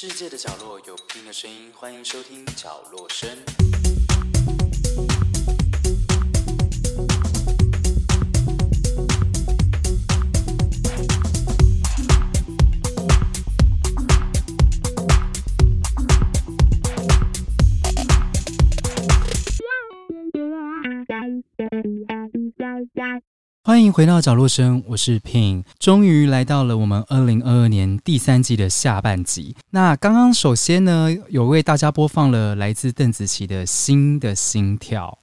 世界的角落有不同的声音，欢迎收听角落声。欢迎回到角落声，我是 Pin，终于来到了我们二零二二年第三季的下半集。那刚刚首先呢，有为大家播放了来自邓紫棋的新的心跳。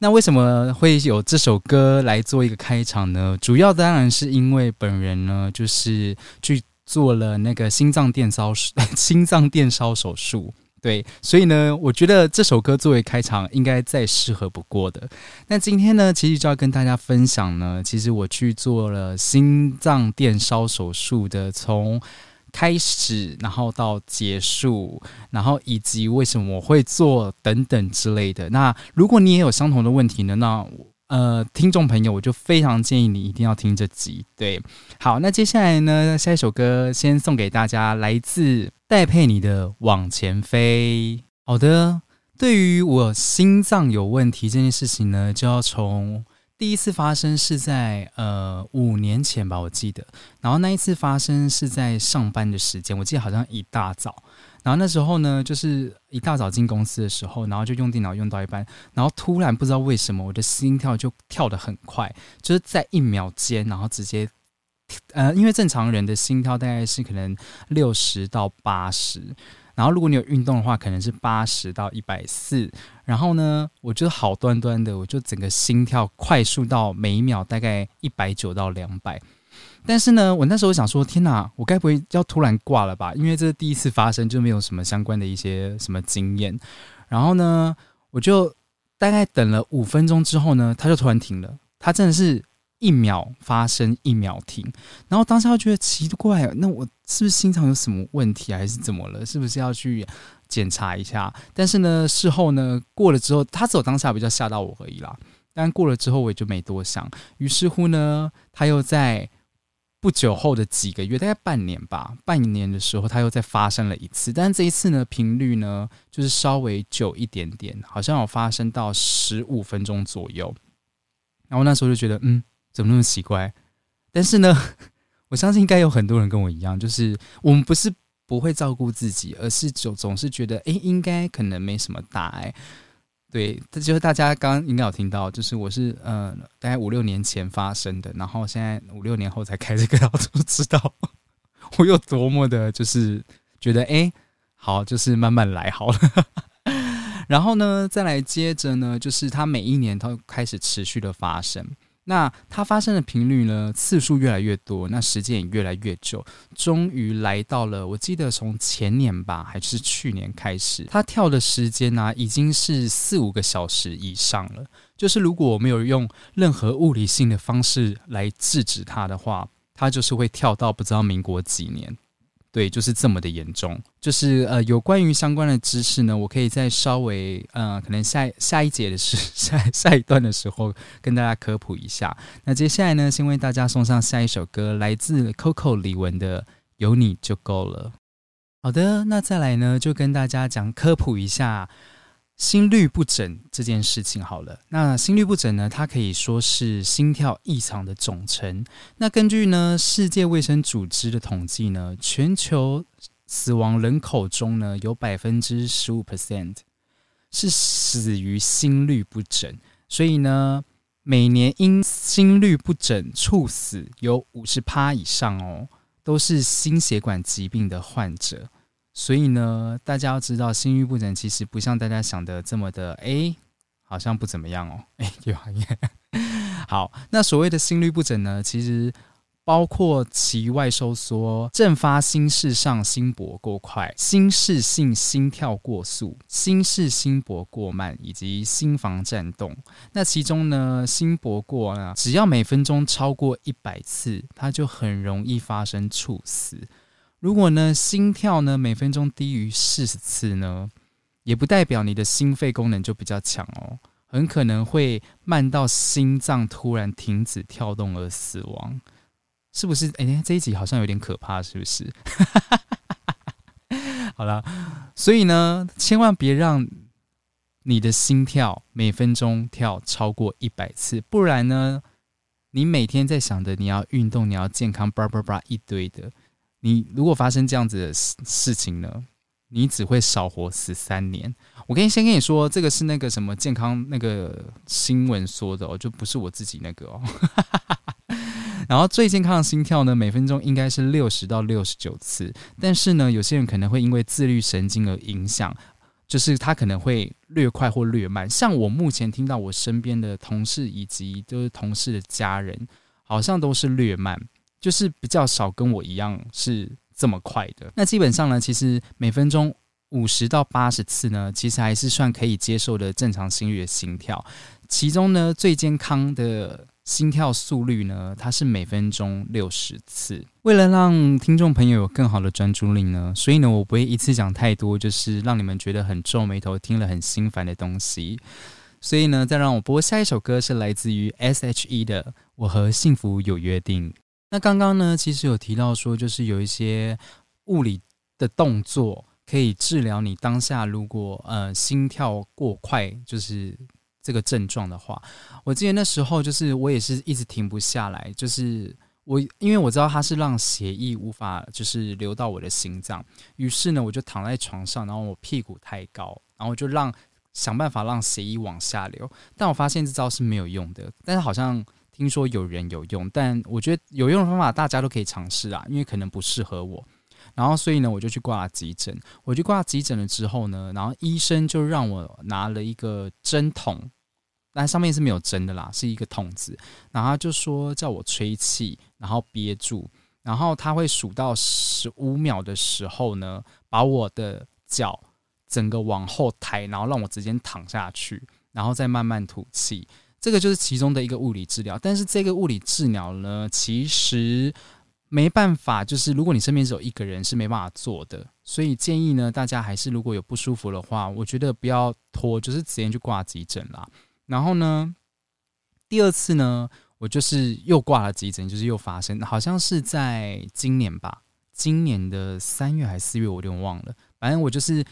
那为什么会有这首歌来做一个开场呢？主要当然是因为本人呢，就是去做了那个心脏电烧 心脏电烧手术。对，所以呢，我觉得这首歌作为开场应该再适合不过的。那今天呢，其实就要跟大家分享呢，其实我去做了心脏电烧手术的，从开始，然后到结束，然后以及为什么我会做等等之类的。那如果你也有相同的问题呢，那呃，听众朋友，我就非常建议你一定要听这集。对，好，那接下来呢，下一首歌先送给大家，来自。戴佩妮的往前飞。好的，对于我心脏有问题这件事情呢，就要从第一次发生是在呃五年前吧，我记得。然后那一次发生是在上班的时间，我记得好像一大早。然后那时候呢，就是一大早进公司的时候，然后就用电脑用到一半，然后突然不知道为什么我的心跳就跳得很快，就是在一秒间，然后直接。呃，因为正常人的心跳大概是可能六十到八十，然后如果你有运动的话，可能是八十到一百四。然后呢，我觉得好端端的，我就整个心跳快速到每一秒大概一百九到两百。但是呢，我那时候想说，天哪，我该不会要突然挂了吧？因为这是第一次发生，就没有什么相关的一些什么经验。然后呢，我就大概等了五分钟之后呢，他就突然停了。他真的是。一秒发生，一秒停，然后当时他觉得奇怪，那我是不是心脏有什么问题，还是怎么了？是不是要去检查一下？但是呢，事后呢，过了之后，他只有当下比较吓到我而已啦。但过了之后，我也就没多想。于是乎呢，他又在不久后的几个月，大概半年吧，半年的时候，他又再发生了一次。但这一次呢，频率呢，就是稍微久一点点，好像有发生到十五分钟左右。然后那时候就觉得，嗯。怎么那么奇怪？但是呢，我相信应该有很多人跟我一样，就是我们不是不会照顾自己，而是总总是觉得，哎，应该可能没什么大碍。对，这就是大家刚刚应该有听到，就是我是呃，大概五六年前发生的，然后现在五六年后才开这个，然后就知道我有多么的，就是觉得，哎，好，就是慢慢来好了。然后呢，再来接着呢，就是它每一年都开始持续的发生。那它发生的频率呢？次数越来越多，那时间也越来越久，终于来到了。我记得从前年吧，还是去年开始，它跳的时间呢，已经是四五个小时以上了。就是如果我没有用任何物理性的方式来制止它的话，它就是会跳到不知道民国几年。对，就是这么的严重。就是呃，有关于相关的知识呢，我可以再稍微呃，可能下下一节的时 下下一段的时候跟大家科普一下。那接下来呢，先为大家送上下一首歌，来自 Coco 李玟的《有你就够了》。好的，那再来呢，就跟大家讲科普一下。心律不整这件事情好了，那心律不整呢？它可以说是心跳异常的总称。那根据呢世界卫生组织的统计呢，全球死亡人口中呢有百分之十五 percent 是死于心律不整，所以呢每年因心律不整猝死有五十趴以上哦，都是心血管疾病的患者。所以呢，大家要知道，心律不整其实不像大家想的这么的，哎，好像不怎么样哦，哎，有行业。好，那所谓的心律不整呢，其实包括其外收缩、阵发心室上心搏过快、心室性心跳过速、心室心搏过慢以及心房颤动。那其中呢，心搏过呢，只要每分钟超过一百次，它就很容易发生猝死。如果呢，心跳呢每分钟低于四十次呢，也不代表你的心肺功能就比较强哦，很可能会慢到心脏突然停止跳动而死亡，是不是？哎，这一集好像有点可怕，是不是？好了，所以呢，千万别让你的心跳每分钟跳超过一百次，不然呢，你每天在想着你要运动，你要健康，叭叭叭一堆的。你如果发生这样子的事事情呢，你只会少活十三年。我跟你先跟你说，这个是那个什么健康那个新闻说的哦，就不是我自己那个哦。然后最健康的心跳呢，每分钟应该是六十到六十九次。但是呢，有些人可能会因为自律神经而影响，就是他可能会略快或略慢。像我目前听到我身边的同事以及就是同事的家人，好像都是略慢。就是比较少跟我一样是这么快的。那基本上呢，其实每分钟五十到八十次呢，其实还是算可以接受的正常心率的心跳。其中呢，最健康的心跳速率呢，它是每分钟六十次。为了让听众朋友有更好的专注力呢，所以呢，我不会一次讲太多，就是让你们觉得很皱眉头、听了很心烦的东西。所以呢，再让我播下一首歌，是来自于 S.H.E 的《我和幸福有约定》。那刚刚呢，其实有提到说，就是有一些物理的动作可以治疗你当下如果呃心跳过快，就是这个症状的话。我记得那时候就是我也是一直停不下来，就是我因为我知道它是让血液无法就是流到我的心脏，于是呢我就躺在床上，然后我屁股太高，然后就让想办法让血液往下流，但我发现这招是没有用的，但是好像。听说有人有用，但我觉得有用的方法大家都可以尝试啊，因为可能不适合我。然后所以呢，我就去挂了急诊。我去挂急诊了之后呢，然后医生就让我拿了一个针筒，但上面是没有针的啦，是一个筒子。然后就说叫我吹气，然后憋住，然后他会数到十五秒的时候呢，把我的脚整个往后抬，然后让我直接躺下去，然后再慢慢吐气。这个就是其中的一个物理治疗，但是这个物理治疗呢，其实没办法，就是如果你身边只有一个人是没办法做的，所以建议呢，大家还是如果有不舒服的话，我觉得不要拖，就是直接去挂急诊啦。然后呢，第二次呢，我就是又挂了急诊，就是又发生，好像是在今年吧，今年的三月还是四月，我有点忘了。反正我就是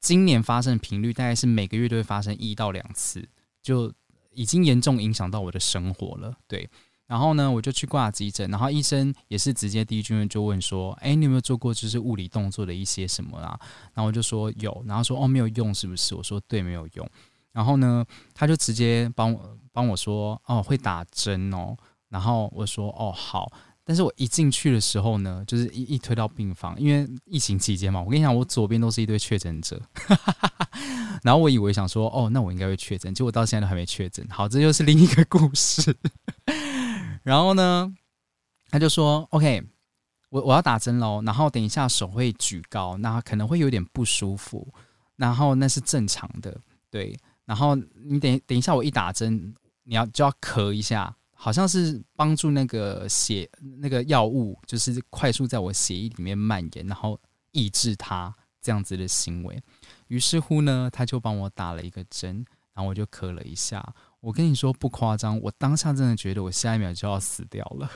今年发生的频率大概是每个月都会发生一到两次，就。已经严重影响到我的生活了，对。然后呢，我就去挂急诊，然后医生也是直接第一句问就问说：“哎，你有没有做过就是物理动作的一些什么啊？”然后我就说有，然后说：“哦，没有用是不是？”我说：“对，没有用。”然后呢，他就直接帮我帮我说：“哦，会打针哦。”然后我说：“哦，好。”但是我一进去的时候呢，就是一一推到病房，因为疫情期间嘛，我跟你讲，我左边都是一堆确诊者，然后我以为想说，哦，那我应该会确诊，结果到现在都还没确诊。好，这又是另一个故事。然后呢，他就说，OK，我我要打针喽，然后等一下手会举高，那可能会有点不舒服，然后那是正常的，对。然后你等等一下，我一打针，你要就要咳一下。好像是帮助那个血那个药物，就是快速在我血液里面蔓延，然后抑制它这样子的行为。于是乎呢，他就帮我打了一个针，然后我就咳了一下。我跟你说不夸张，我当下真的觉得我下一秒就要死掉了，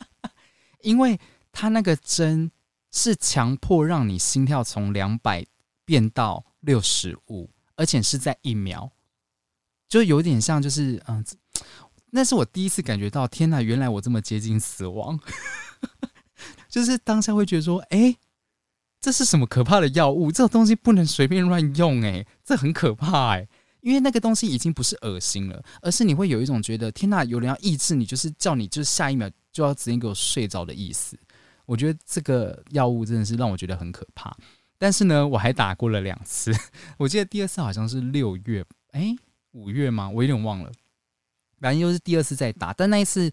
因为他那个针是强迫让你心跳从两百变到六十五，而且是在一秒，就有点像就是嗯。那是我第一次感觉到，天哪！原来我这么接近死亡，就是当下会觉得说，哎，这是什么可怕的药物？这种东西不能随便乱用，哎，这很可怕，哎，因为那个东西已经不是恶心了，而是你会有一种觉得，天哪！有人要抑制你，就是叫你，就是下一秒就要直接给我睡着的意思。我觉得这个药物真的是让我觉得很可怕。但是呢，我还打过了两次，我记得第二次好像是六月，哎，五月吗？我有点忘了。反正又是第二次再打，但那一次，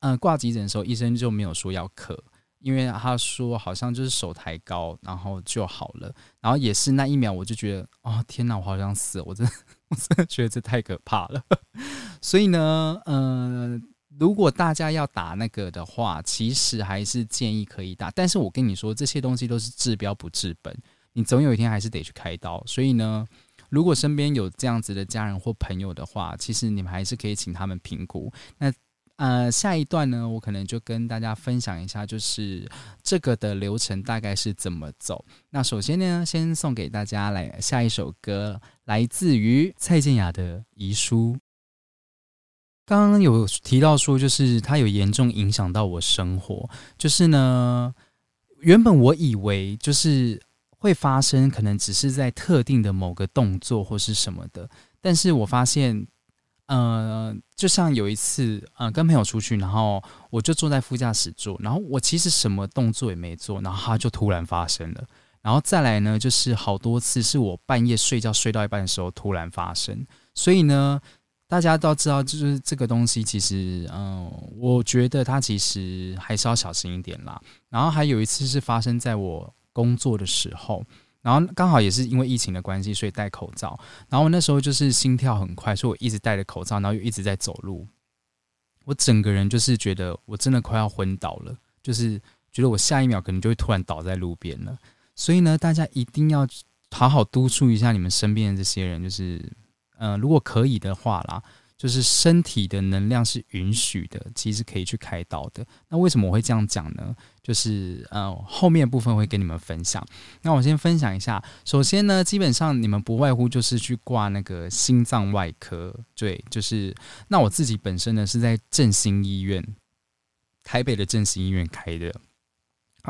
嗯，挂急诊的时候，医生就没有说要咳，因为他说好像就是手抬高，然后就好了。然后也是那一秒，我就觉得，哦天哪，我好像死，我真的，我真的觉得这太可怕了。所以呢，嗯，如果大家要打那个的话，其实还是建议可以打。但是我跟你说，这些东西都是治标不治本，你总有一天还是得去开刀。所以呢。如果身边有这样子的家人或朋友的话，其实你们还是可以请他们评估。那呃，下一段呢，我可能就跟大家分享一下，就是这个的流程大概是怎么走。那首先呢，先送给大家来下一首歌，来自于蔡健雅的《遗书》。刚刚有提到说，就是它有严重影响到我生活。就是呢，原本我以为就是会发生，可能只是在特定的某个动作或是什么的，但是我发现。呃，就像有一次，呃，跟朋友出去，然后我就坐在副驾驶座，然后我其实什么动作也没做，然后它就突然发生了。然后再来呢，就是好多次是我半夜睡觉睡到一半的时候突然发生。所以呢，大家都知道，就是这个东西其实，嗯，我觉得它其实还是要小心一点啦。然后还有一次是发生在我工作的时候。然后刚好也是因为疫情的关系，所以戴口罩。然后那时候就是心跳很快，所以我一直戴着口罩，然后又一直在走路。我整个人就是觉得我真的快要昏倒了，就是觉得我下一秒可能就会突然倒在路边了。所以呢，大家一定要好好督促一下你们身边的这些人，就是，嗯，如果可以的话啦。就是身体的能量是允许的，其实可以去开刀的。那为什么我会这样讲呢？就是呃，后面部分会跟你们分享。那我先分享一下。首先呢，基本上你们不外乎就是去挂那个心脏外科，对，就是那我自己本身呢是在振兴医院，台北的振兴医院开的。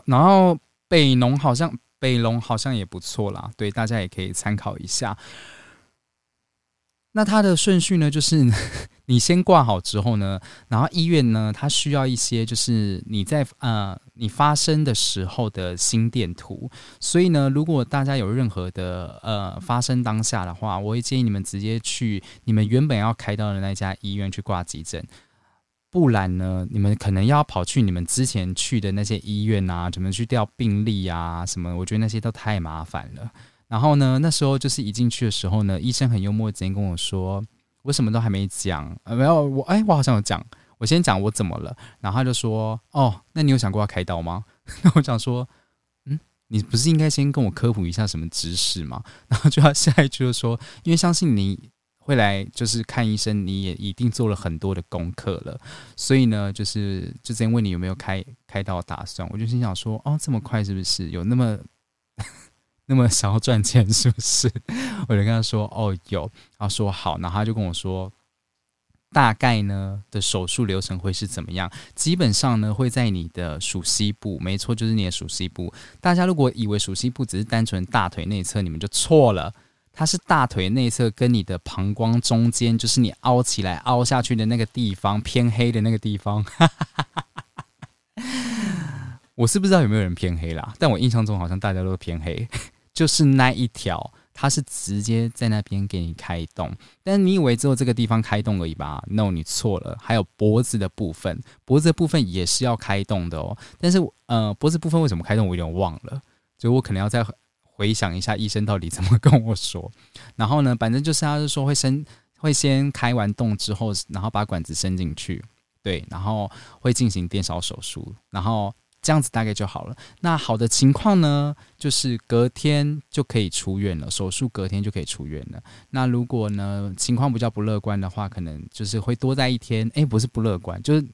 然后北农好像北龙好像也不错啦，对，大家也可以参考一下。那它的顺序呢，就是 你先挂好之后呢，然后医院呢，它需要一些 就是你在呃你发生的时候的心电图。所以呢，如果大家有任何的呃发生当下的话，我会建议你们直接去你们原本要开刀的那家医院去挂急诊，不然呢，你们可能要跑去你们之前去的那些医院啊，怎么去调病历啊什么？我觉得那些都太麻烦了。然后呢，那时候就是一进去的时候呢，医生很幽默，直接跟我说：“我什么都还没讲，呃，没有我，哎，我好像有讲，我先讲我怎么了。”然后他就说：“哦，那你有想过要开刀吗？” 那我想说：“嗯，你不是应该先跟我科普一下什么知识吗？”然后就要下一句就说：“因为相信你会来，就是看医生，你也一定做了很多的功课了，所以呢，就是就直接问你有没有开开刀打算。”我就心想说：“哦，这么快是不是有那么？”那么想要赚钱是不是？我就跟他说：“哦，有。”他说：“好。”然后他就跟我说：“大概呢的手术流程会是怎么样？基本上呢会在你的属膝部，没错，就是你的属膝部。大家如果以为属膝部只是单纯大腿内侧，你们就错了。它是大腿内侧跟你的膀胱中间，就是你凹起来、凹下去的那个地方，偏黑的那个地方。我是不知道有没有人偏黑啦，但我印象中好像大家都偏黑。就是那一条，它是直接在那边给你开动，但是你以为只有这个地方开动而已吧？No，你错了，还有脖子的部分，脖子的部分也是要开动的哦。但是呃，脖子部分为什么开动，我有点忘了，所以我可能要再回想一下医生到底怎么跟我说。然后呢，反正就是他是说会伸，会先开完洞之后，然后把管子伸进去，对，然后会进行电烧手术，然后。这样子大概就好了。那好的情况呢，就是隔天就可以出院了，手术隔天就可以出院了。那如果呢情况比较不乐观的话，可能就是会多待一天。诶，不是不乐观，就是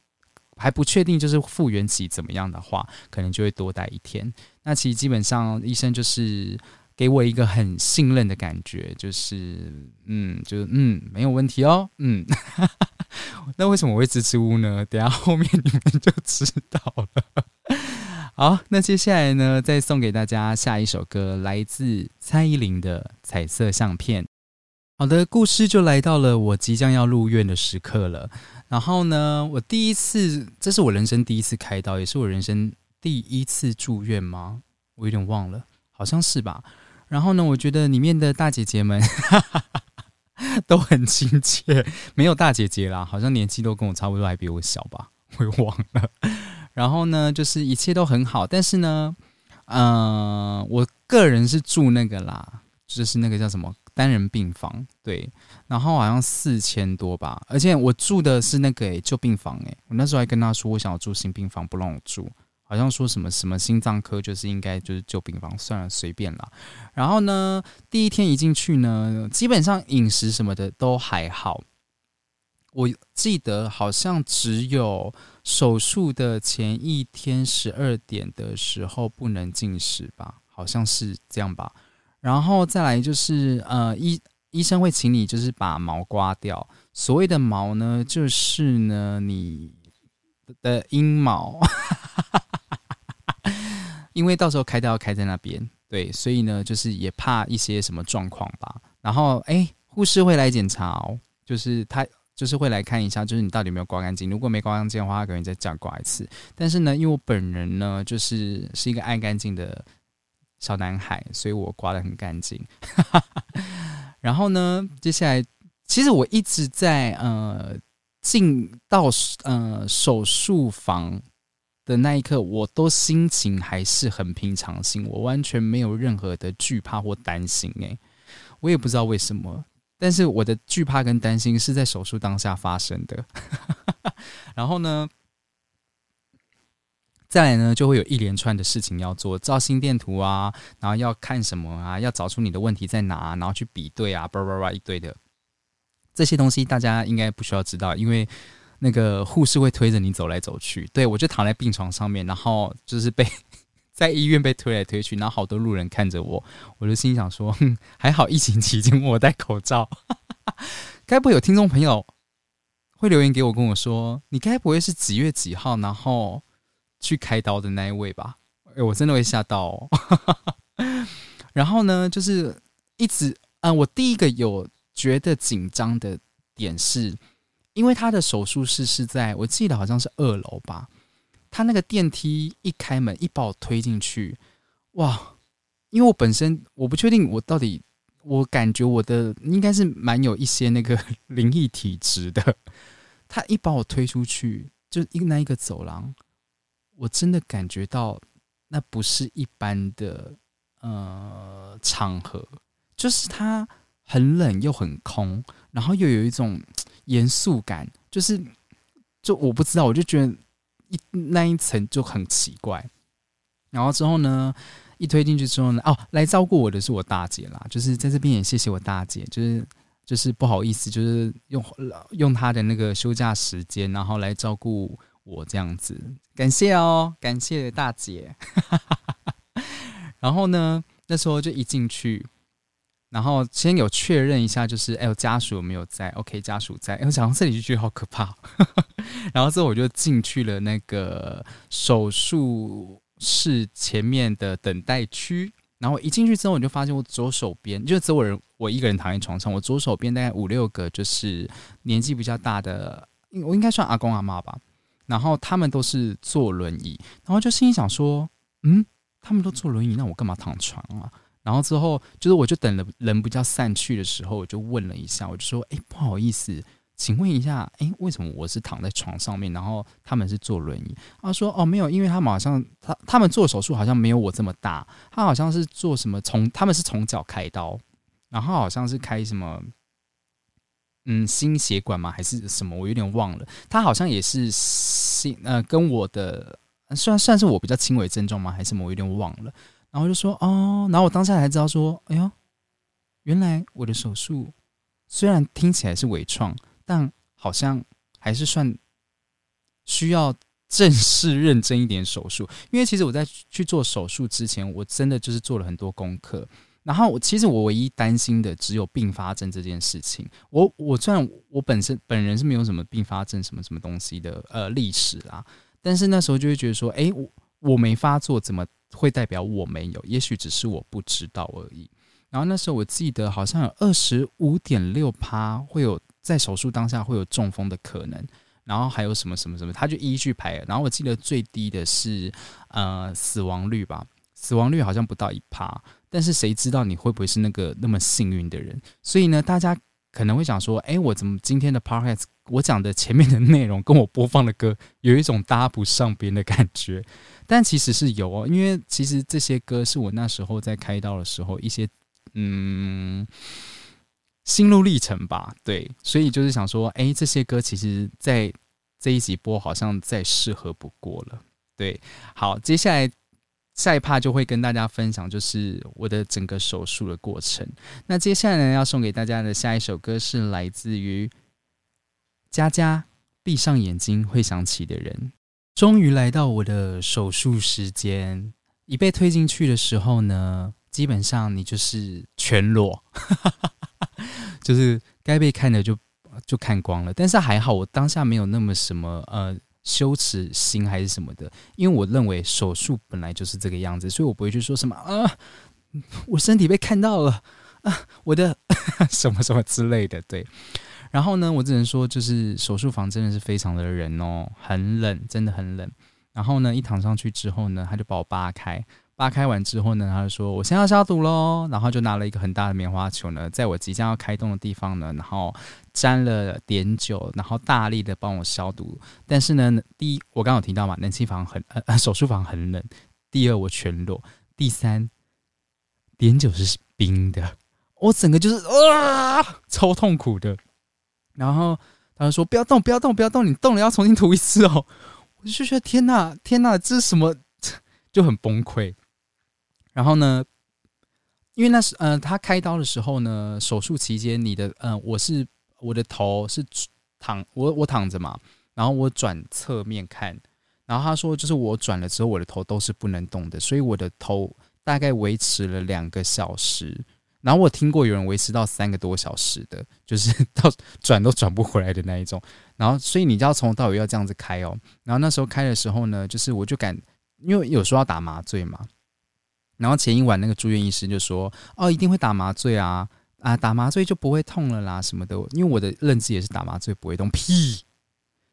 还不确定，就是复原期怎么样的话，可能就会多待一天。那其实基本上医生就是给我一个很信任的感觉，就是嗯，就是嗯，没有问题哦，嗯。那为什么我会支持屋呢？等下后面你们就知道了。好，那接下来呢，再送给大家下一首歌，来自蔡依林的《彩色相片》。好的，故事就来到了我即将要入院的时刻了。然后呢，我第一次，这是我人生第一次开刀，也是我人生第一次住院吗？我有点忘了，好像是吧。然后呢，我觉得里面的大姐姐们 都很亲切，没有大姐姐啦，好像年纪都跟我差不多，还比我小吧，我忘了。然后呢，就是一切都很好，但是呢，嗯，我个人是住那个啦，就是那个叫什么单人病房，对，然后好像四千多吧，而且我住的是那个旧病房，诶，我那时候还跟他说我想要住新病房，不让我住，好像说什么什么心脏科就是应该就是旧病房，算了，随便啦。然后呢，第一天一进去呢，基本上饮食什么的都还好。我记得好像只有手术的前一天十二点的时候不能进食吧，好像是这样吧。然后再来就是呃，医医生会请你就是把毛刮掉。所谓的毛呢，就是呢你的阴毛，因为到时候开刀要开在那边，对，所以呢就是也怕一些什么状况吧。然后哎，护士会来检查哦，就是他。就是会来看一下，就是你到底有没有刮干净。如果没刮干净的话，可能再这样刮一次。但是呢，因为我本人呢，就是是一个爱干净的小男孩，所以我刮的很干净。然后呢，接下来其实我一直在呃进到呃手术房的那一刻，我都心情还是很平常心，我完全没有任何的惧怕或担心。诶，我也不知道为什么。但是我的惧怕跟担心是在手术当下发生的，然后呢，再来呢就会有一连串的事情要做，照心电图啊，然后要看什么啊，要找出你的问题在哪，然后去比对啊，叭叭叭一堆的这些东西，大家应该不需要知道，因为那个护士会推着你走来走去，对我就躺在病床上面，然后就是被。在医院被推来推去，然后好多路人看着我，我就心想说：“哼，还好疫情期间我戴口罩。”该不会有听众朋友会留言给我，跟我说：“你该不会是几月几号，然后去开刀的那一位吧？”哎，我真的会吓到。然后呢，就是一直嗯，我第一个有觉得紧张的点是，因为他的手术室是在我记得好像是二楼吧。他那个电梯一开门，一把我推进去，哇！因为我本身我不确定我到底，我感觉我的应该是蛮有一些那个 灵异体质的。他一把我推出去，就一个那一个走廊，我真的感觉到那不是一般的呃场合，就是它很冷又很空，然后又有一种严肃感，就是就我不知道，我就觉得。一那一层就很奇怪，然后之后呢，一推进去之后呢，哦，来照顾我的是我大姐啦，就是在这边也谢谢我大姐，就是就是不好意思，就是用用她的那个休假时间，然后来照顾我这样子，感谢哦，感谢大姐。然后呢，那时候就一进去。然后先有确认一下，就是哎，家属有没有在？OK，家属在。我想到这里就觉得好可怕。然后之后我就进去了那个手术室前面的等待区。然后一进去之后，我就发现我左手边就只有我人，我一个人躺在床上。我左手边大概五六个，就是年纪比较大的，我应该算阿公阿妈吧。然后他们都是坐轮椅。然后就心里想说，嗯，他们都坐轮椅，那我干嘛躺床啊？然后之后，就是我就等了人比较散去的时候，我就问了一下，我就说：“哎，不好意思，请问一下，哎，为什么我是躺在床上面，然后他们是坐轮椅？”他说：“哦，没有，因为他们好像他他们做手术好像没有我这么大，他好像是做什么从他们是从脚开刀，然后好像是开什么，嗯，心血管吗？还是什么？我有点忘了。他好像也是心呃，跟我的算算是我比较轻微症状吗？还是什么？我有点忘了。”然后就说哦，然后我当下才知道说，哎呦，原来我的手术虽然听起来是微创，但好像还是算需要正式认真一点手术。因为其实我在去做手术之前，我真的就是做了很多功课。然后我其实我唯一担心的只有并发症这件事情。我我虽然我本身本人是没有什么并发症什么什么东西的呃历史啦，但是那时候就会觉得说，哎，我我没发作怎么？会代表我没有，也许只是我不知道而已。然后那时候我记得好像有二十五点六趴会有在手术当下会有中风的可能，然后还有什么什么什么，他就一一去排。然后我记得最低的是呃死亡率吧，死亡率好像不到一趴。但是谁知道你会不会是那个那么幸运的人？所以呢，大家可能会想说，哎，我怎么今天的 podcast 我讲的前面的内容跟我播放的歌有一种搭不上边的感觉？但其实是有哦，因为其实这些歌是我那时候在开刀的时候一些嗯心路历程吧，对，所以就是想说，哎，这些歌其实在这一集播好像再适合不过了，对。好，接下来下一趴就会跟大家分享，就是我的整个手术的过程。那接下来呢，要送给大家的下一首歌是来自于佳佳，闭上眼睛会想起的人。终于来到我的手术时间，一被推进去的时候呢，基本上你就是全裸，就是该被看的就就看光了。但是还好，我当下没有那么什么呃羞耻心还是什么的，因为我认为手术本来就是这个样子，所以我不会去说什么啊，我身体被看到了啊，我的 什么什么之类的，对。然后呢，我只能说，就是手术房真的是非常的冷哦，很冷，真的很冷。然后呢，一躺上去之后呢，他就把我扒开，扒开完之后呢，他就说：“我先要消毒喽。”然后就拿了一个很大的棉花球呢，在我即将要开动的地方呢，然后沾了碘酒，然后大力的帮我消毒。但是呢，第一，我刚刚有提到嘛，冷气房很呃，手术房很冷。第二，我全裸。第三，碘酒是冰的，我整个就是啊，超痛苦的。然后他就说：“不要动，不要动，不要动！你动了要重新涂一次哦。”我就觉得天哪，天哪，这是什么？就很崩溃。然后呢，因为那是呃，他开刀的时候呢，手术期间，你的嗯，我是我的头是躺，我我躺着嘛，然后我转侧面看，然后他说，就是我转了之后，我的头都是不能动的，所以我的头大概维持了两个小时。然后我听过有人维持到三个多小时的，就是到转都转不回来的那一种。然后，所以你就要从头到尾要这样子开哦。然后那时候开的时候呢，就是我就敢，因为有时候要打麻醉嘛。然后前一晚那个住院医师就说：“哦，一定会打麻醉啊，啊，打麻醉就不会痛了啦，什么的。”因为我的认知也是打麻醉不会痛。屁！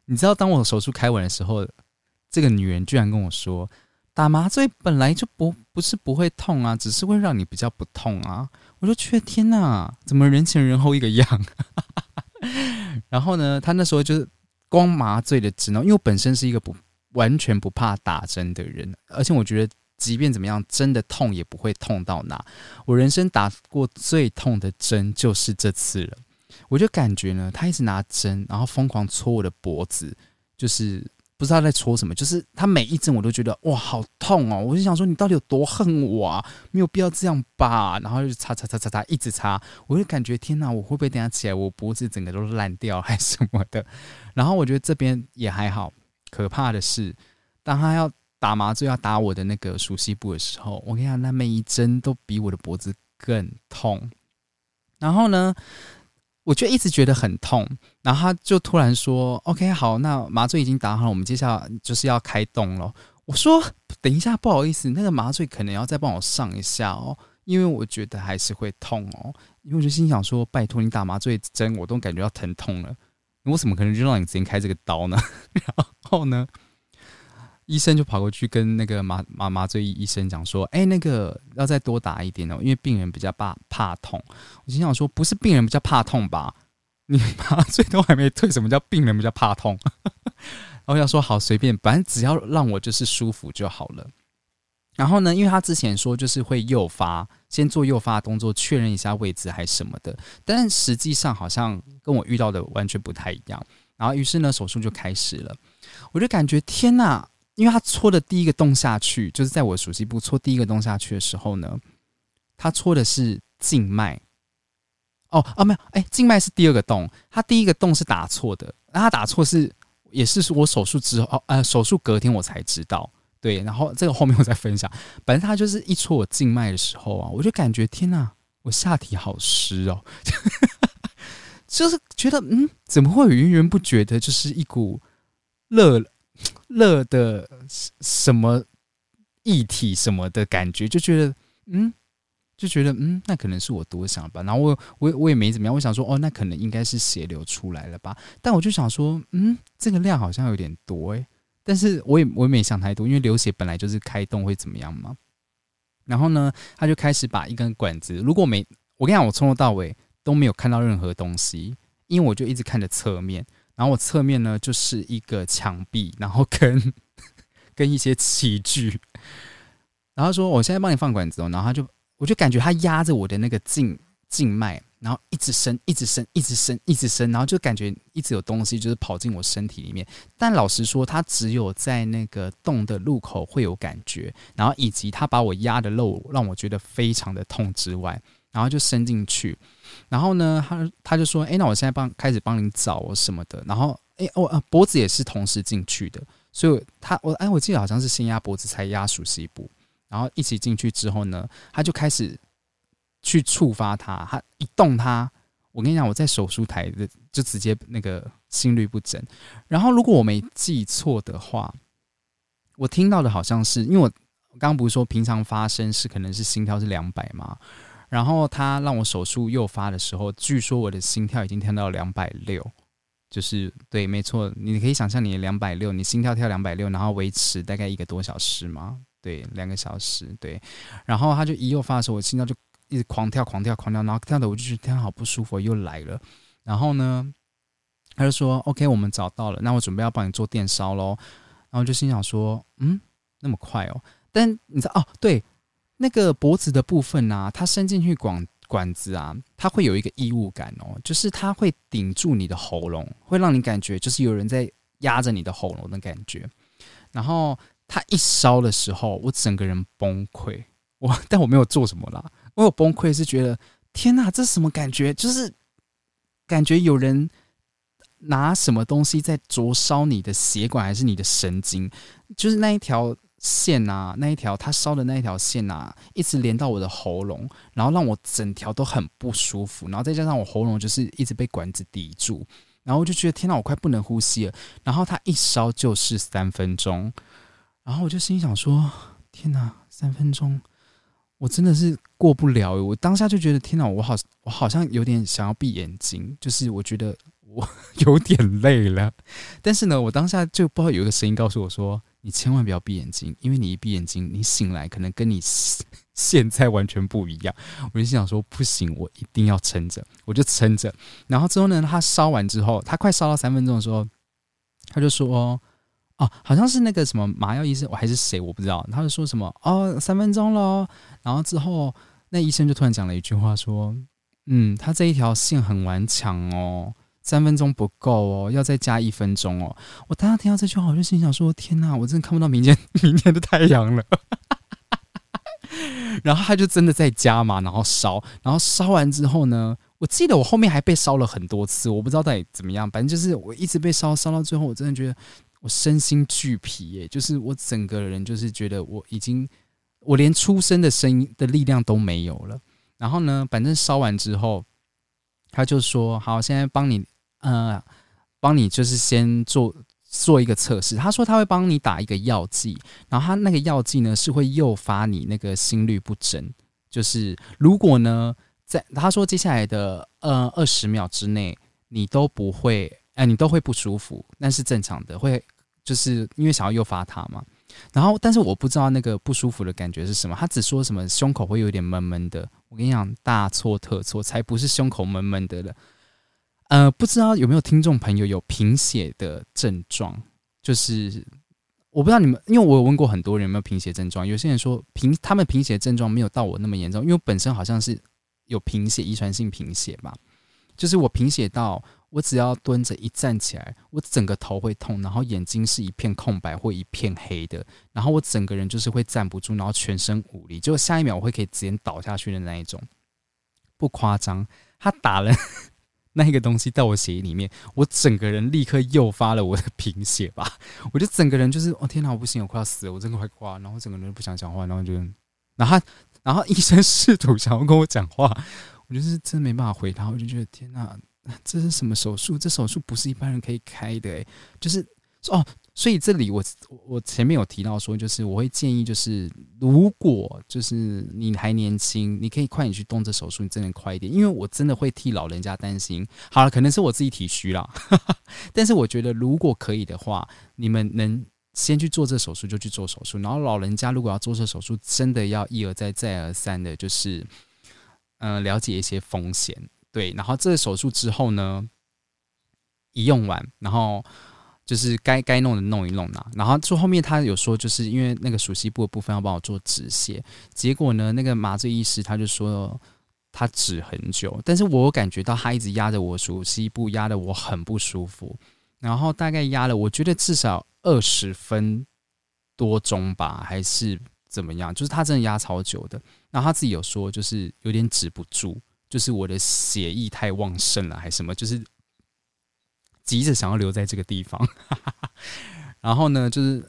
你知道，当我手术开完的时候，这个女人居然跟我说：“打麻醉本来就不不是不会痛啊，只是会让你比较不痛啊。”我说：“去天哪，怎么人前人后一个样？” 然后呢，他那时候就是光麻醉的止痛，因为我本身是一个不完全不怕打针的人，而且我觉得即便怎么样，真的痛也不会痛到哪。我人生打过最痛的针就是这次了，我就感觉呢，他一直拿针，然后疯狂戳我的脖子，就是。不知道在戳什么，就是他每一针我都觉得哇好痛哦！我就想说你到底有多恨我啊？没有必要这样吧？然后就擦擦擦擦擦，一直擦，我就感觉天哪，我会不会等下起来我脖子整个都烂掉还是什么的？然后我觉得这边也还好，可怕的是当他要打麻醉要打我的那个熟悉部的时候，我跟你讲，那每一针都比我的脖子更痛。然后呢？我就一直觉得很痛，然后他就突然说：“OK，好，那麻醉已经打好了，我们接下来就是要开动了。”我说：“等一下，不好意思，那个麻醉可能要再帮我上一下哦，因为我觉得还是会痛哦。”因为我就心想说：“拜托你打麻醉针，我都感觉到疼痛了，我怎么可能就让你直接开这个刀呢？” 然后呢？医生就跑过去跟那个麻麻麻醉医生讲说：“哎，那个要再多打一点哦，因为病人比较怕怕痛。”我心想说：“不是病人比较怕痛吧？你麻醉都还没退，什么叫病人比较怕痛？” 然后要说好随便，反正只要让我就是舒服就好了。然后呢，因为他之前说就是会诱发，先做诱发动作，确认一下位置还是什么的，但实际上好像跟我遇到的完全不太一样。然后于是呢，手术就开始了，我就感觉天哪！因为他戳的第一个洞下去，就是在我熟悉部戳第一个洞下去的时候呢，他戳的是静脉。哦哦，没有，哎，静脉是第二个洞，他第一个洞是打错的，那他打错是也是我手术之后，呃，手术隔天我才知道，对，然后这个后面我再分享。反正他就是一戳我静脉的时候啊，我就感觉天哪，我下体好湿哦，就是觉得嗯，怎么会有源源不绝的，就是一股热。热的什么液体什么的感觉，就觉得嗯，就觉得嗯，那可能是我多想吧。然后我我我也没怎么样，我想说哦，那可能应该是血流出来了吧。但我就想说，嗯，这个量好像有点多诶。但是我也我也没想太多，因为流血本来就是开动会怎么样嘛。然后呢，他就开始把一根管子，如果没我跟你讲，我从头到尾都没有看到任何东西，因为我就一直看着侧面。然后我侧面呢就是一个墙壁，然后跟 跟一些器具，然后说我现在帮你放管子哦，然后他就我就感觉他压着我的那个静静脉，然后一直伸，一直伸，一直伸，一直伸，然后就感觉一直有东西就是跑进我身体里面。但老实说，他只有在那个洞的入口会有感觉，然后以及他把我压的肉让我觉得非常的痛之外，然后就伸进去，然后呢，他他就说：“哎，那我现在帮开始帮你找什么的。”然后，哎，我啊脖子也是同时进去的，所以他我哎，我记得好像是先压脖子，才压熟悉部，然后一起进去之后呢，他就开始去触发他，他一动他，我跟你讲，我在手术台的就直接那个心率不整。然后，如果我没记错的话，我听到的好像是因为我刚刚不是说平常发生是可能是心跳是两百吗？然后他让我手术诱发的时候，据说我的心跳已经跳到两百六，就是对，没错，你可以想象你两百六，你心跳跳两百六，然后维持大概一个多小时嘛，对，两个小时，对。然后他就一诱发的时候，我心跳就一直狂跳、狂跳、狂跳，然后跳的我就觉得天好不舒服，又来了。然后呢，他就说：“OK，我们找到了，那我准备要帮你做电烧喽。”然后就心想说：“嗯，那么快哦？”但你知道哦，对。那个脖子的部分啊，它伸进去管管子啊，它会有一个异物感哦，就是它会顶住你的喉咙，会让你感觉就是有人在压着你的喉咙的感觉。然后它一烧的时候，我整个人崩溃。我但我没有做什么啦，我有崩溃是觉得天哪，这什么感觉？就是感觉有人拿什么东西在灼烧你的血管，还是你的神经？就是那一条。线啊，那一条它烧的那一条线啊，一直连到我的喉咙，然后让我整条都很不舒服，然后再加上我喉咙就是一直被管子抵住，然后我就觉得天哪，我快不能呼吸了。然后它一烧就是三分钟，然后我就心想说：天哪，三分钟，我真的是过不了。我当下就觉得天哪，我好，我好像有点想要闭眼睛，就是我觉得我 有点累了。但是呢，我当下就不知道有一个声音告诉我说。你千万不要闭眼睛，因为你一闭眼睛，你醒来可能跟你现在完全不一样。我就心想说，不行，我一定要撑着，我就撑着。然后之后呢，他烧完之后，他快烧到三分钟的时候，他就说：“哦，好像是那个什么麻药医生，我还是谁，我不知道。”他就说什么：“哦，三分钟喽。”然后之后，那医生就突然讲了一句话，说：“嗯，他这一条线很顽强哦。”三分钟不够哦，要再加一分钟哦。我当时听到这句话，我就心想说：“天哪，我真的看不到明天 明天的太阳了。”然后他就真的在加嘛，然后烧，然后烧完之后呢，我记得我后面还被烧了很多次，我不知道到底怎么样。反正就是我一直被烧，烧到最后，我真的觉得我身心俱疲耶，就是我整个人就是觉得我已经，我连出生的声音的力量都没有了。然后呢，反正烧完之后，他就说：“好，现在帮你。”呃，帮你就是先做做一个测试。他说他会帮你打一个药剂，然后他那个药剂呢是会诱发你那个心律不整。就是如果呢，在他说接下来的呃二十秒之内，你都不会，哎，你都会不舒服，那是正常的，会就是因为想要诱发它嘛。然后，但是我不知道那个不舒服的感觉是什么。他只说什么胸口会有点闷闷的。我跟你讲，大错特错，才不是胸口闷闷的了。呃，不知道有没有听众朋友有贫血的症状？就是我不知道你们，因为我有问过很多人有没有贫血症状。有些人说贫，他们贫血症状没有到我那么严重，因为本身好像是有贫血，遗传性贫血吧。就是我贫血到我只要蹲着一站起来，我整个头会痛，然后眼睛是一片空白或一片黑的，然后我整个人就是会站不住，然后全身无力，就下一秒我会可以直接倒下去的那一种，不夸张。他打了。那个东西到我血液里面，我整个人立刻诱发了我的贫血吧，我就整个人就是，哦天哪，我不行，我快要死了，我真的快挂，然后整个人不想讲话，然后就，然后然后医生试图想要跟我讲话，我就是真没办法回答，我就觉得天哪，这是什么手术？这手术不是一般人可以开的，诶，就是哦。所以这里我我前面有提到说，就是我会建议，就是如果就是你还年轻，你可以快点去动这手术，你真的快一点，因为我真的会替老人家担心。好了，可能是我自己体虚啦，但是我觉得如果可以的话，你们能先去做这手术就去做手术，然后老人家如果要做这手术，真的要一而再再而三的，就是嗯了解一些风险，对，然后这个手术之后呢，一用完，然后。就是该该弄的弄一弄呐，然后就后面他有说，就是因为那个熟悉部的部分要帮我做止血，结果呢，那个麻醉医师他就说他止很久，但是我感觉到他一直压着我熟悉部，压的我很不舒服，然后大概压了，我觉得至少二十分多钟吧，还是怎么样，就是他真的压超久的。然后他自己有说，就是有点止不住，就是我的血液太旺盛了，还是什么，就是急着想要留在这个地方。然后呢，就是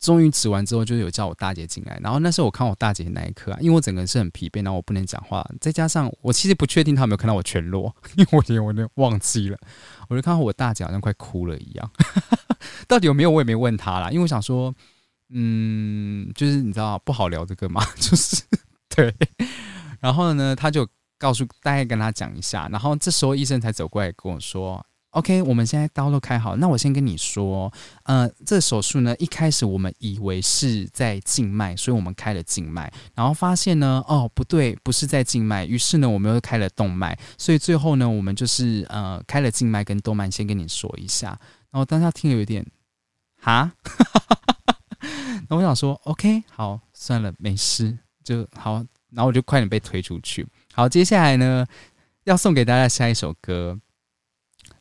终于止完之后，就有叫我大姐进来。然后那时候我看我大姐那一刻啊，因为我整个人是很疲惫，然后我不能讲话，再加上我其实不确定她有没有看到我全裸，因为我觉得我都忘记了。我就看到我大姐好像快哭了一样，到底有没有我也没问她啦，因为我想说，嗯，就是你知道不好聊这个嘛，就是对。然后呢，他就告诉大概跟他讲一下，然后这时候医生才走过来跟我说。OK，我们现在刀都开好，那我先跟你说，呃，这手术呢，一开始我们以为是在静脉，所以我们开了静脉，然后发现呢，哦，不对，不是在静脉，于是呢，我们又开了动脉，所以最后呢，我们就是呃，开了静脉跟动脉，先跟你说一下。然后当下听了有点，哈，那我想说，OK，好，算了，没事，就好，然后我就快点被推出去。好，接下来呢，要送给大家下一首歌。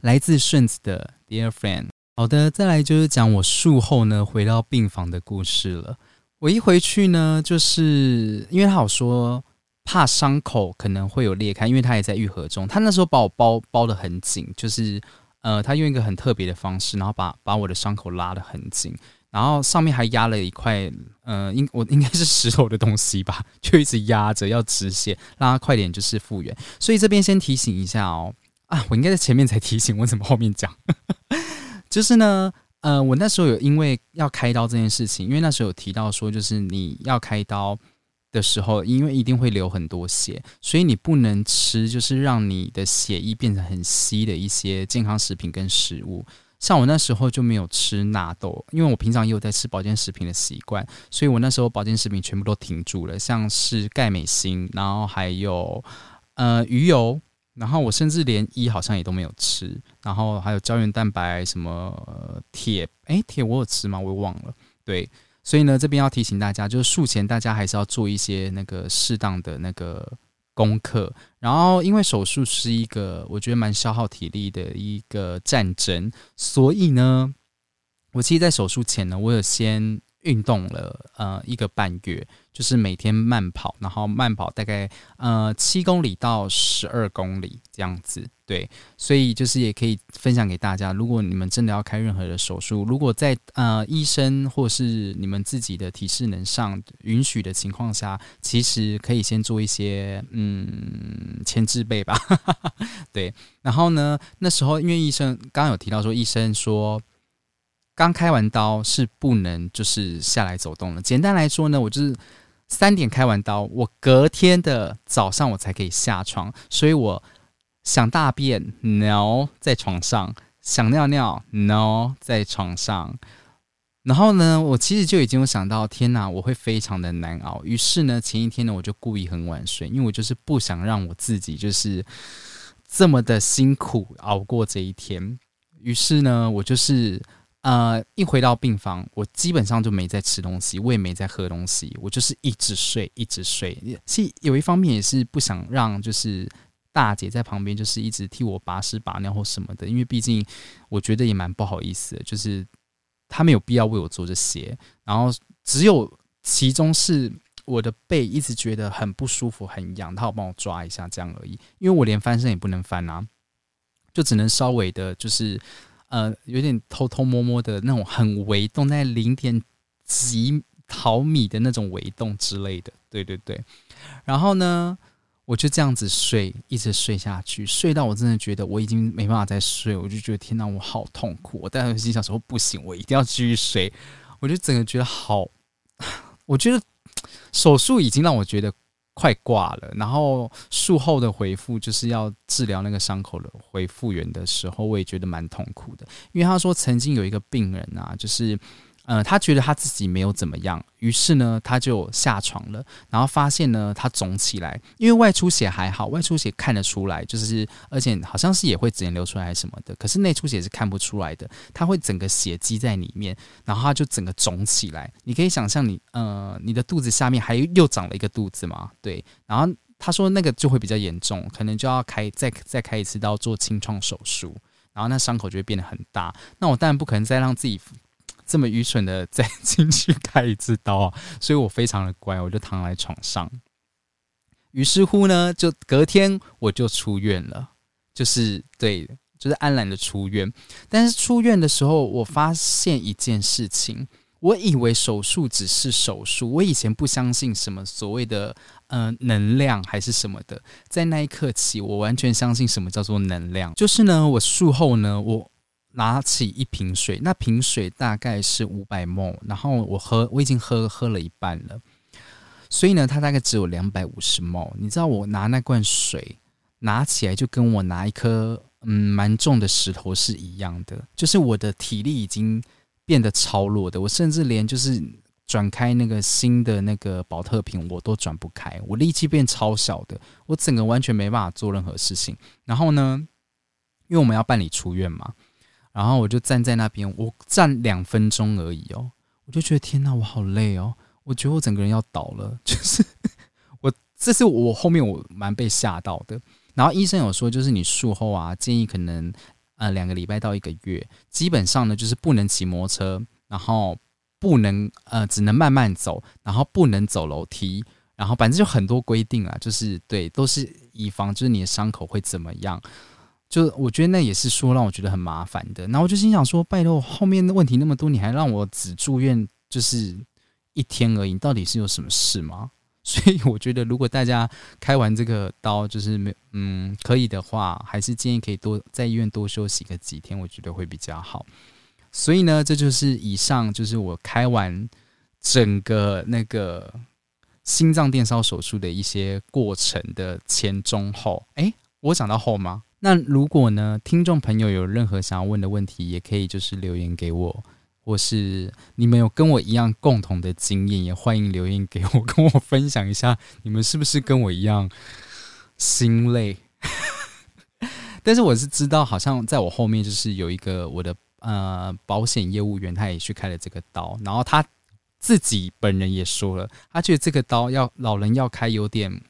来自顺子的 Dear Friend。好的，再来就是讲我术后呢回到病房的故事了。我一回去呢，就是因为他有说怕伤口可能会有裂开，因为他也在愈合中。他那时候把我包包的很紧，就是呃，他用一个很特别的方式，然后把把我的伤口拉的很紧，然后上面还压了一块呃，应我应该是石头的东西吧，就一直压着要止血，让他快点就是复原。所以这边先提醒一下哦。啊，我应该在前面才提醒，我怎么后面讲？就是呢，呃，我那时候有因为要开刀这件事情，因为那时候有提到说，就是你要开刀的时候，因为一定会流很多血，所以你不能吃，就是让你的血液变成很稀的一些健康食品跟食物。像我那时候就没有吃纳豆，因为我平常也有在吃保健食品的习惯，所以我那时候保健食品全部都停住了，像是钙镁锌，然后还有呃鱼油。然后我甚至连一好像也都没有吃，然后还有胶原蛋白什么铁，哎铁我有吃吗？我忘了。对，所以呢这边要提醒大家，就是术前大家还是要做一些那个适当的那个功课。然后因为手术是一个我觉得蛮消耗体力的一个战争，所以呢，我其实，在手术前呢，我有先。运动了呃一个半月，就是每天慢跑，然后慢跑大概呃七公里到十二公里这样子，对，所以就是也可以分享给大家。如果你们真的要开任何的手术，如果在呃医生或是你们自己的体适能上允许的情况下，其实可以先做一些嗯前置备吧，对。然后呢，那时候因为医生刚刚有提到说，医生说。刚开完刀是不能就是下来走动了。简单来说呢，我就是三点开完刀，我隔天的早上我才可以下床。所以我想大便，no，在床上；想尿尿，no，在床上。然后呢，我其实就已经有想到，天哪，我会非常的难熬。于是呢，前一天呢，我就故意很晚睡，因为我就是不想让我自己就是这么的辛苦熬过这一天。于是呢，我就是。呃，一回到病房，我基本上就没在吃东西，我也没在喝东西，我就是一直睡，一直睡。其实有一方面也是不想让就是大姐在旁边，就是一直替我拔屎拔尿或什么的，因为毕竟我觉得也蛮不好意思，就是她没有必要为我做这些。然后只有其中是我的背一直觉得很不舒服、很痒，她有帮我抓一下这样而已。因为我连翻身也不能翻啊，就只能稍微的，就是。呃，有点偷偷摸摸的那种，很微动，在零点几毫米的那种微动之类的，对对对。然后呢，我就这样子睡，一直睡下去，睡到我真的觉得我已经没办法再睡，我就觉得天哪，我好痛苦。我但是心想说不行，我一定要继续睡。我就整个觉得好，我觉得手术已经让我觉得。快挂了，然后术后的回复就是要治疗那个伤口的回复原的时候，我也觉得蛮痛苦的，因为他说曾经有一个病人啊，就是。呃，他觉得他自己没有怎么样，于是呢，他就下床了，然后发现呢，他肿起来，因为外出血还好，外出血看得出来，就是而且好像是也会直接流出来什么的，可是内出血是看不出来的，他会整个血积在里面，然后他就整个肿起来，你可以想象你呃，你的肚子下面还又长了一个肚子嘛，对，然后他说那个就会比较严重，可能就要开再再开一次刀做清创手术，然后那伤口就会变得很大，那我当然不可能再让自己。这么愚蠢的再进去开一次刀啊！所以我非常的乖，我就躺在床上。于是乎呢，就隔天我就出院了，就是对，就是安然的出院。但是出院的时候，我发现一件事情。我以为手术只是手术，我以前不相信什么所谓的呃能量还是什么的，在那一刻起，我完全相信什么叫做能量。就是呢，我术后呢，我拿起一瓶水，那瓶水大概是五百沫，然后我喝，我已经喝喝了一半了，所以呢，它大概只有两百五十沫。你知道，我拿那罐水拿起来，就跟我拿一颗嗯蛮重的石头是一样的，就是我的体力已经。变得超弱的，我甚至连就是转开那个新的那个保特瓶我都转不开，我力气变超小的，我整个完全没办法做任何事情。然后呢，因为我们要办理出院嘛，然后我就站在那边，我站两分钟而已哦，我就觉得天哪，我好累哦，我觉得我整个人要倒了，就是 我这是我后面我蛮被吓到的。然后医生有说，就是你术后啊，建议可能。呃，两个礼拜到一个月，基本上呢就是不能骑摩托车，然后不能呃，只能慢慢走，然后不能走楼梯，然后反正就很多规定啊，就是对，都是以防就是你的伤口会怎么样。就我觉得那也是说让我觉得很麻烦的。然后我就心想说，拜托，后面的问题那么多，你还让我只住院就是一天而已，到底是有什么事吗？所以我觉得，如果大家开完这个刀，就是没嗯可以的话，还是建议可以多在医院多休息个几天，我觉得会比较好。所以呢，这就是以上就是我开完整个那个心脏电烧手术的一些过程的前中后。诶，我讲到后吗？那如果呢，听众朋友有任何想要问的问题，也可以就是留言给我。或是你们有跟我一样共同的经验，也欢迎留言给我，跟我分享一下，你们是不是跟我一样心累？但是我是知道，好像在我后面就是有一个我的呃保险业务员，他也去开了这个刀，然后他自己本人也说了，他觉得这个刀要老人要开有点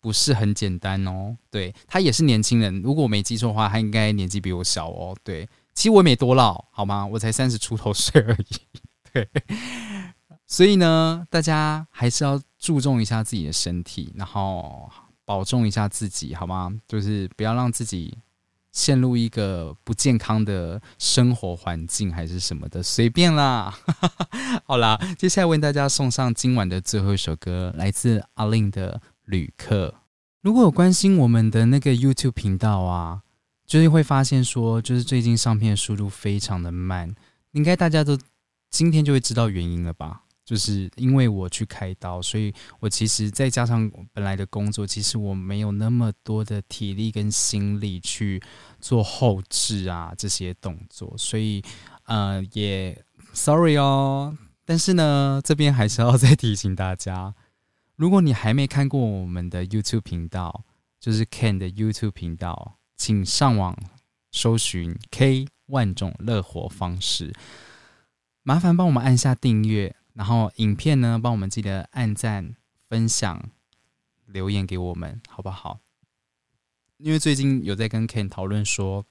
不是很简单哦。对他也是年轻人，如果我没记错的话，他应该年纪比我小哦。对。其实我也没多老，好吗？我才三十出头岁而已。对，所以呢，大家还是要注重一下自己的身体，然后保重一下自己，好吗？就是不要让自己陷入一个不健康的生活环境，还是什么的，随便啦。好啦，接下来为大家送上今晚的最后一首歌，来自阿令的《旅客》。如果有关心我们的那个 YouTube 频道啊。就是会发现说，就是最近上片速度非常的慢，应该大家都今天就会知道原因了吧？就是因为我去开刀，所以我其实再加上本来的工作，其实我没有那么多的体力跟心力去做后置啊这些动作，所以呃也 sorry 哦。但是呢，这边还是要再提醒大家，如果你还没看过我们的 YouTube 频道，就是 Ken 的 YouTube 频道。请上网搜寻 K 万种乐活方式，麻烦帮我们按下订阅，然后影片呢，帮我们记得按赞、分享、留言给我们，好不好？因为最近有在跟 Ken 讨论说，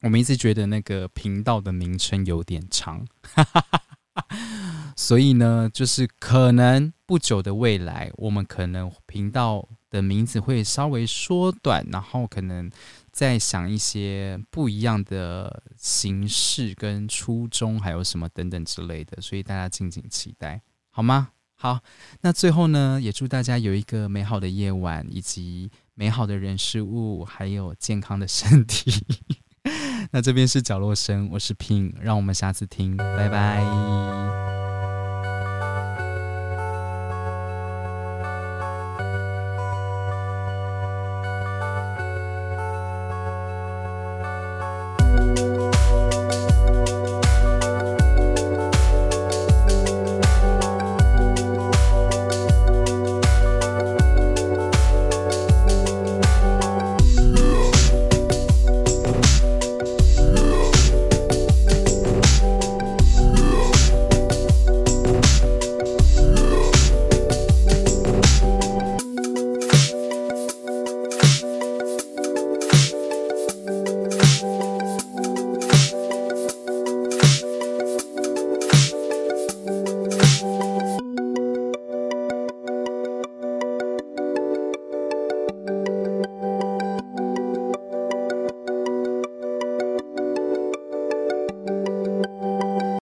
我们一直觉得那个频道的名称有点长，所以呢，就是可能不久的未来，我们可能频道。的名字会稍微缩短，然后可能再想一些不一样的形式跟初衷，还有什么等等之类的，所以大家敬请期待，好吗？好，那最后呢，也祝大家有一个美好的夜晚，以及美好的人事物，还有健康的身体。那这边是角落声，我是 Pin，让我们下次听，拜拜。